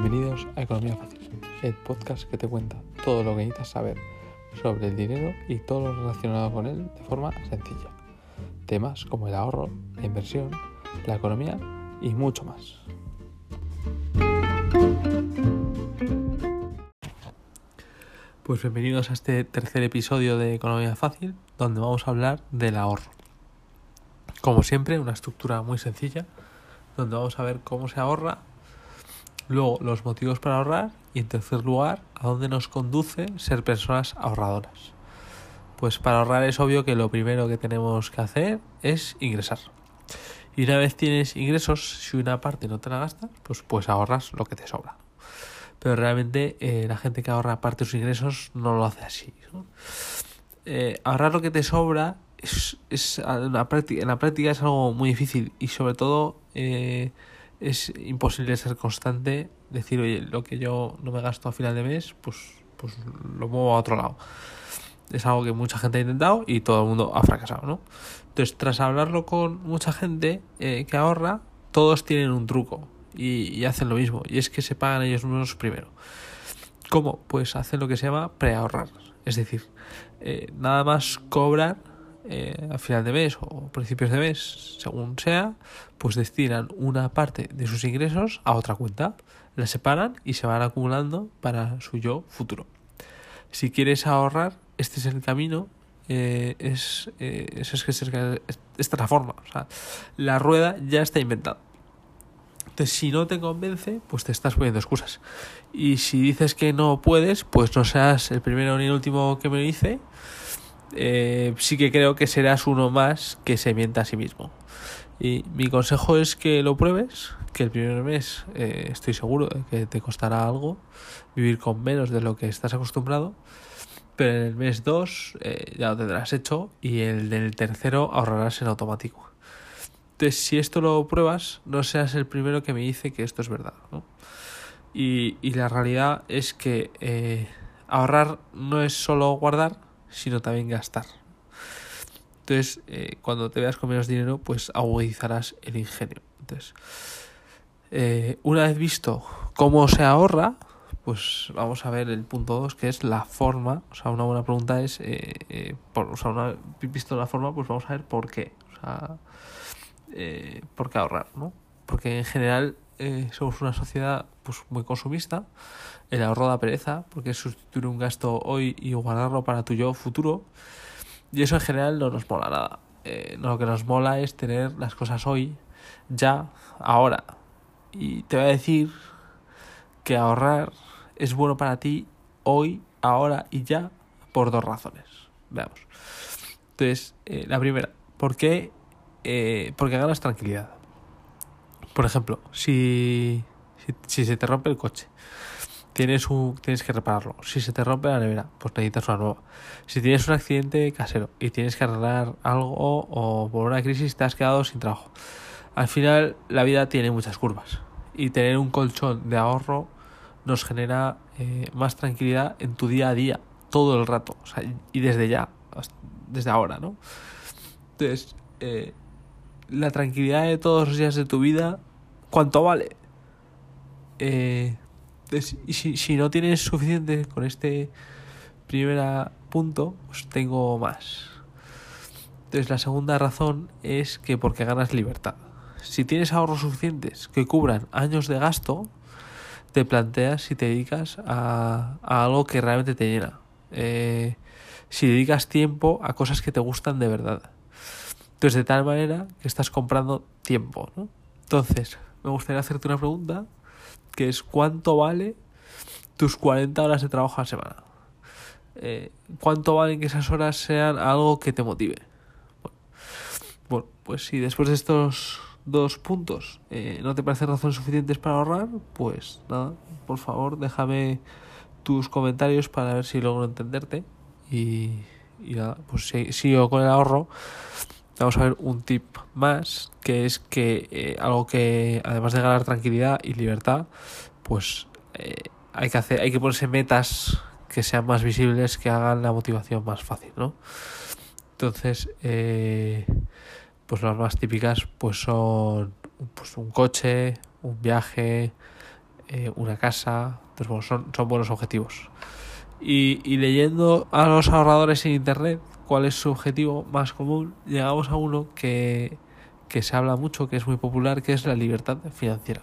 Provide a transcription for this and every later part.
Bienvenidos a Economía Fácil, el podcast que te cuenta todo lo que necesitas saber sobre el dinero y todo lo relacionado con él de forma sencilla. Temas como el ahorro, la inversión, la economía y mucho más. Pues bienvenidos a este tercer episodio de Economía Fácil, donde vamos a hablar del ahorro. Como siempre, una estructura muy sencilla, donde vamos a ver cómo se ahorra Luego, los motivos para ahorrar. Y en tercer lugar, a dónde nos conduce ser personas ahorradoras. Pues para ahorrar es obvio que lo primero que tenemos que hacer es ingresar. Y una vez tienes ingresos, si una parte no te la gastas, pues, pues ahorras lo que te sobra. Pero realmente eh, la gente que ahorra parte de sus ingresos no lo hace así. Eh, ahorrar lo que te sobra es, es en, la práctica, en la práctica es algo muy difícil y sobre todo eh, es imposible ser constante, decir, oye, lo que yo no me gasto a final de mes, pues, pues lo muevo a otro lado. Es algo que mucha gente ha intentado y todo el mundo ha fracasado, ¿no? Entonces, tras hablarlo con mucha gente eh, que ahorra, todos tienen un truco y, hacen lo mismo, y es que se pagan ellos mismos primero. ¿Cómo? Pues hacen lo que se llama preahorrar. Es decir, eh, nada más cobrar eh, a final de mes o principios de mes, según sea, pues destinan una parte de sus ingresos a otra cuenta, la separan y se van acumulando para su yo futuro. Si quieres ahorrar, este es el camino, eh, es, eh, es, es, es, esta es la forma, la rueda ya está inventada. Entonces, si no te convence, pues te estás poniendo excusas. Y si dices que no puedes, pues no seas el primero ni el último que me dice eh, sí que creo que serás uno más que se mienta a sí mismo. Y mi consejo es que lo pruebes, que el primer mes eh, estoy seguro de que te costará algo vivir con menos de lo que estás acostumbrado, pero en el mes 2 eh, ya lo tendrás hecho y el del tercero ahorrarás en automático. Entonces, si esto lo pruebas, no seas el primero que me dice que esto es verdad. Y, y la realidad es que ahorrar no es solo guardar, sino también gastar. Entonces, eh, cuando te veas con menos dinero, pues agudizarás el ingenio. Entonces, eh, una vez visto cómo se ahorra, pues vamos a ver el punto 2, que es la forma. O sea, una buena pregunta es, eh, por, o sea, una visto la forma, pues vamos a ver por qué. O sea, por qué ahorrar, ¿no? Porque en general somos una sociedad pues muy consumista el ahorro da pereza, porque es sustituir un gasto hoy y guardarlo para tu yo futuro. Y eso en general no nos mola nada. Eh, lo que nos mola es tener las cosas hoy, ya, ahora. Y te voy a decir que ahorrar es bueno para ti hoy, ahora y ya por dos razones. Veamos. Entonces, eh, la primera, ¿por qué? Eh, porque ganas tranquilidad. Por ejemplo, si, si se te rompe el coche tienes, un, tienes que repararlo. Si se te rompe la nevera, pues necesitas una nueva. Si tienes un accidente casero y tienes que arreglar algo o por una crisis te has quedado sin trabajo. Al final la vida tiene muchas curvas y tener un colchón de ahorro nos genera eh, más tranquilidad en tu día a día, todo el rato, o sea, y desde ya, desde ahora, ¿no? Entonces, eh, la tranquilidad de todos los días de tu vida, ¿cuánto vale? Eh, si, si no tienes suficiente con este primer punto, pues tengo más. Entonces la segunda razón es que porque ganas libertad. Si tienes ahorros suficientes que cubran años de gasto, te planteas si te dedicas a, algo que realmente te llena. Eh, si dedicas tiempo a cosas que te gustan de verdad. Entonces de tal manera que estás comprando tiempo. ¿no? Entonces me gustaría hacerte una pregunta que es cuánto vale tus 40 horas de trabajo a la semana. Eh, ¿Cuánto valen que esas horas sean algo que te motive? Bueno, pues si después de estos dos puntos eh, no te parecen razones suficientes para ahorrar, pues nada, por favor déjame tus comentarios para ver si logro entenderte. Y, y nada, pues sigo con el ahorro vamos a ver un tip más, que es que eh, algo que además de ganar tranquilidad y libertad, pues eh, hay que hacer, hay que ponerse metas que sean más visibles, que hagan la motivación más fácil, ¿no? Entonces, eh, pues las más típicas pues son pues un coche, un viaje, una casa. Entonces, son, son buenos objetivos. Y leyendo a los ahorradores en Internet cuál es su objetivo más común, llegamos a uno que, que se habla mucho, que es muy popular, que es la libertad financiera.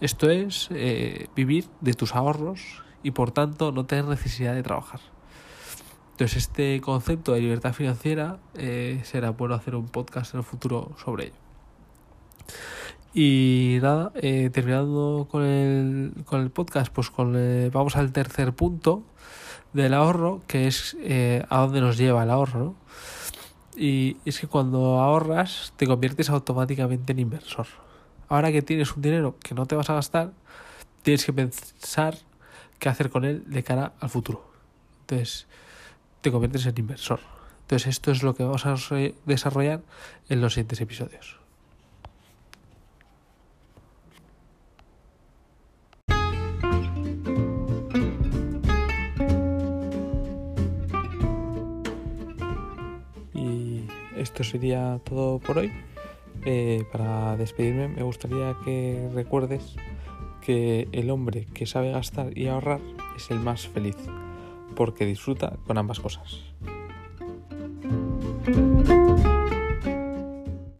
Esto es eh, vivir de tus ahorros y por tanto no tener necesidad de trabajar. Entonces este concepto de libertad financiera eh, será bueno hacer un podcast en el futuro sobre ello. Y nada, eh, terminando con el, con el podcast, pues con vamos al tercer punto del ahorro, que es a dónde nos lleva el ahorro. Y es que cuando ahorras te conviertes automáticamente en inversor. Ahora que tienes un dinero que no te vas a gastar, tienes que pensar qué hacer con él de cara al futuro. Entonces, te conviertes en inversor. Entonces, esto es lo que vamos a desarrollar en los siguientes episodios. Esto sería todo por hoy. Eh, para despedirme me gustaría que recuerdes que el hombre que sabe gastar y ahorrar es el más feliz, porque disfruta con ambas cosas.